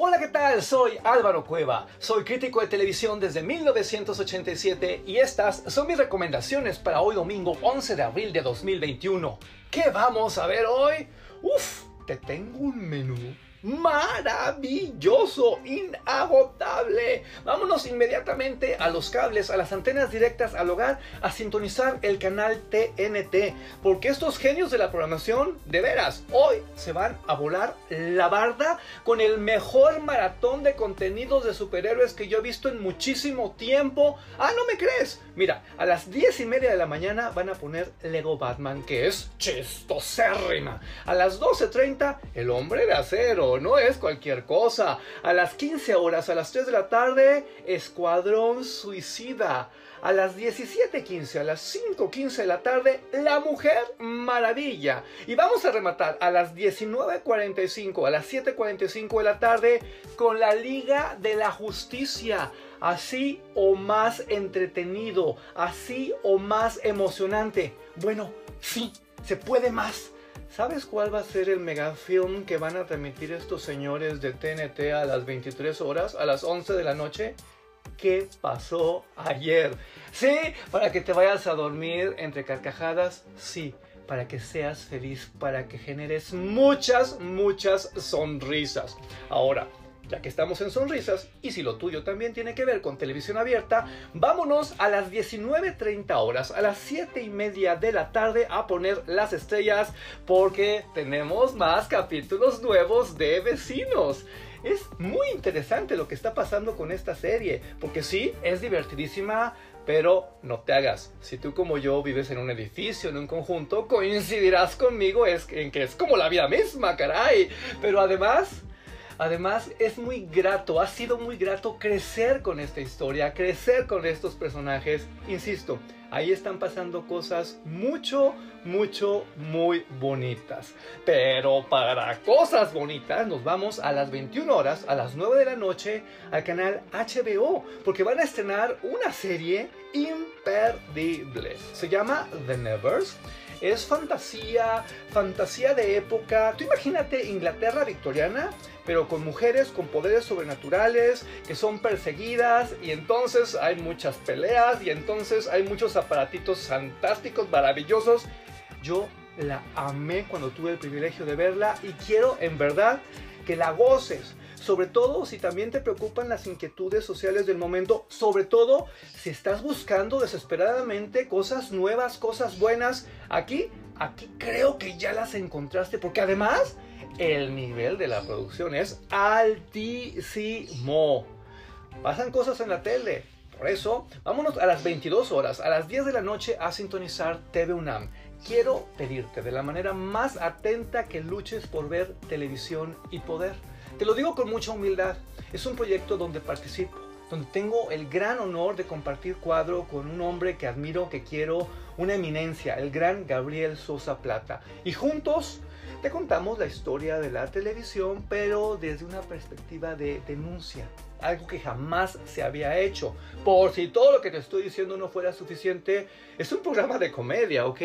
Hola, ¿qué tal? Soy Álvaro Cueva. Soy crítico de televisión desde 1987 y estas son mis recomendaciones para hoy domingo 11 de abril de 2021. ¿Qué vamos a ver hoy? Uf, te tengo un menú maravilloso, inagotable. Vámonos inmediatamente a los cables, a las antenas directas al hogar, a sintonizar el canal TNT, porque estos genios de la programación, de veras, hoy se van a volar la barda con el mejor maratón de contenidos de superhéroes que yo he visto en muchísimo tiempo. Ah, ¿no me crees? Mira, a las 10 y media de la mañana van a poner Lego Batman, que es chistosérrima. A las 12.30, El Hombre de Acero no es cualquier cosa. A las 15 horas, a las 3 de la tarde, Escuadrón Suicida. A las 17.15, a las 5.15 de la tarde, La Mujer Maravilla. Y vamos a rematar a las 19.45, a las 7.45 de la tarde, con la Liga de la Justicia. Así o más entretenido, así o más emocionante. Bueno, sí, se puede más. ¿Sabes cuál va a ser el megafilm que van a transmitir estos señores de TNT a las 23 horas, a las 11 de la noche? ¿Qué pasó ayer? Sí, para que te vayas a dormir entre carcajadas, sí, para que seas feliz, para que generes muchas, muchas sonrisas. Ahora, ya que estamos en sonrisas, y si lo tuyo también tiene que ver con televisión abierta, vámonos a las 19.30 horas, a las 7 y media de la tarde a poner las estrellas, porque tenemos más capítulos nuevos de vecinos. Es muy interesante lo que está pasando con esta serie, porque sí, es divertidísima, pero no te hagas. Si tú como yo vives en un edificio, en un conjunto, coincidirás conmigo en que es como la vida misma, caray. Pero además Además, es muy grato, ha sido muy grato crecer con esta historia, crecer con estos personajes. Insisto, ahí están pasando cosas mucho, mucho, muy bonitas. Pero para cosas bonitas nos vamos a las 21 horas, a las 9 de la noche, al canal HBO, porque van a estrenar una serie imperdible. Se llama The Nevers es fantasía, fantasía de época. Tú imagínate Inglaterra victoriana, pero con mujeres con poderes sobrenaturales que son perseguidas y entonces hay muchas peleas y entonces hay muchos aparatitos fantásticos, maravillosos. Yo la amé cuando tuve el privilegio de verla y quiero en verdad que la goces sobre todo si también te preocupan las inquietudes sociales del momento, sobre todo si estás buscando desesperadamente cosas nuevas, cosas buenas, aquí, aquí creo que ya las encontraste, porque además el nivel de la producción es altísimo. Pasan cosas en la tele. Por eso, vámonos a las 22 horas, a las 10 de la noche, a sintonizar TV UNAM. Quiero pedirte de la manera más atenta que luches por ver televisión y poder. Te lo digo con mucha humildad. Es un proyecto donde participo, donde tengo el gran honor de compartir cuadro con un hombre que admiro, que quiero, una eminencia, el gran Gabriel Sosa Plata. Y juntos te contamos la historia de la televisión, pero desde una perspectiva de denuncia, algo que jamás se había hecho. Por si todo lo que te estoy diciendo no fuera suficiente, es un programa de comedia, ¿ok?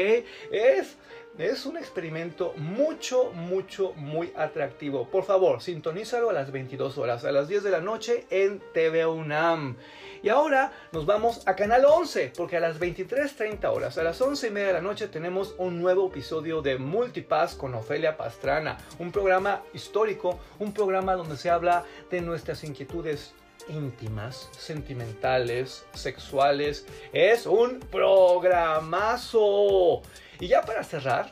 Es es un experimento mucho, mucho, muy atractivo. Por favor, sintonízalo a las 22 horas, a las 10 de la noche en TV UNAM. Y ahora nos vamos a Canal 11, porque a las 23.30 horas, a las 11 y media de la noche, tenemos un nuevo episodio de Multipass con Ofelia Pastrana. Un programa histórico, un programa donde se habla de nuestras inquietudes íntimas, sentimentales, sexuales. Es un programazo. Y ya para cerrar,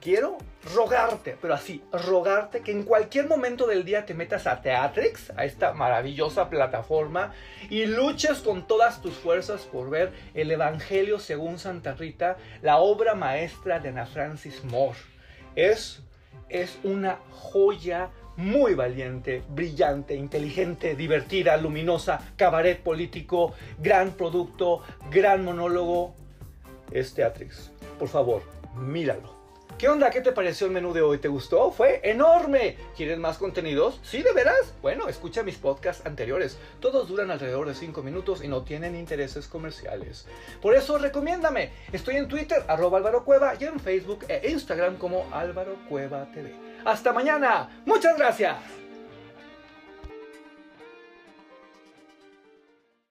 quiero rogarte, pero así, rogarte que en cualquier momento del día te metas a Teatrix, a esta maravillosa plataforma, y luches con todas tus fuerzas por ver el Evangelio según Santa Rita, la obra maestra de Ana Francis Moore. Es, es una joya muy valiente, brillante, inteligente, divertida, luminosa, cabaret político, gran producto, gran monólogo. Es Teatrix por favor, míralo. ¿Qué onda? ¿Qué te pareció el menú de hoy? ¿Te gustó? Fue enorme. ¿Quieres más contenidos? ¿Sí, de veras? Bueno, escucha mis podcasts anteriores. Todos duran alrededor de 5 minutos y no tienen intereses comerciales. Por eso, recomiéndame. Estoy en Twitter, arroba Álvaro Cueva, y en Facebook e Instagram como Álvaro. Hasta mañana. Muchas gracias.